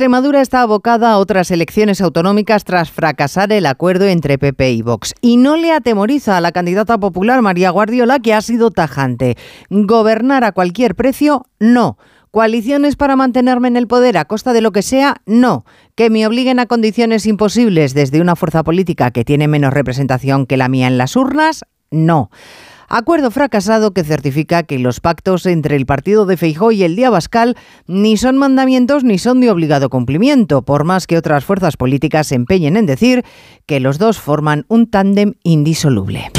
Extremadura está abocada a otras elecciones autonómicas tras fracasar el acuerdo entre PP y Vox. Y no le atemoriza a la candidata popular María Guardiola, que ha sido tajante. Gobernar a cualquier precio, no. ¿Coaliciones para mantenerme en el poder a costa de lo que sea? No. ¿Que me obliguen a condiciones imposibles desde una fuerza política que tiene menos representación que la mía en las urnas? No. Acuerdo fracasado que certifica que los pactos entre el partido de Feijó y el Día Bascal ni son mandamientos ni son de obligado cumplimiento, por más que otras fuerzas políticas se empeñen en decir que los dos forman un tándem indisoluble.